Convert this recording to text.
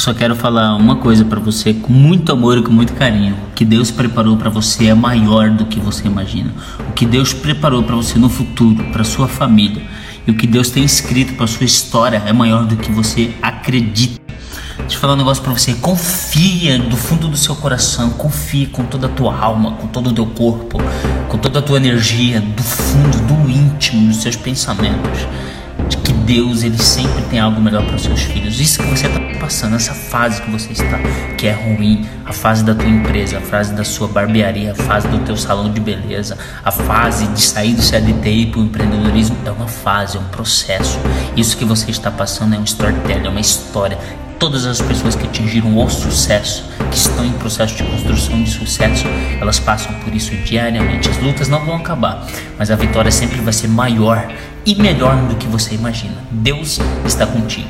Eu só quero falar uma coisa para você com muito amor e com muito carinho. O que Deus preparou para você é maior do que você imagina. O que Deus preparou para você no futuro, para sua família, e o que Deus tem escrito para sua história é maior do que você acredita. Deixa eu falar um negócio para você. Confia do fundo do seu coração, confia com toda a tua alma, com todo o teu corpo, com toda a tua energia, do fundo, do íntimo, dos seus pensamentos Deus ele sempre tem algo melhor para os seus filhos. Isso que você está passando, essa fase que você está, que é ruim, a fase da tua empresa, a fase da sua barbearia, a fase do teu salão de beleza, a fase de sair do CLT para o empreendedorismo é uma fase, é um processo. Isso que você está passando é um storytelling, é uma história. Todas as pessoas que atingiram o sucesso, que estão em processo de construção de sucesso, elas passam por isso diariamente. As lutas não vão acabar, mas a vitória sempre vai ser maior e melhor do que você imagina. Deus está contigo.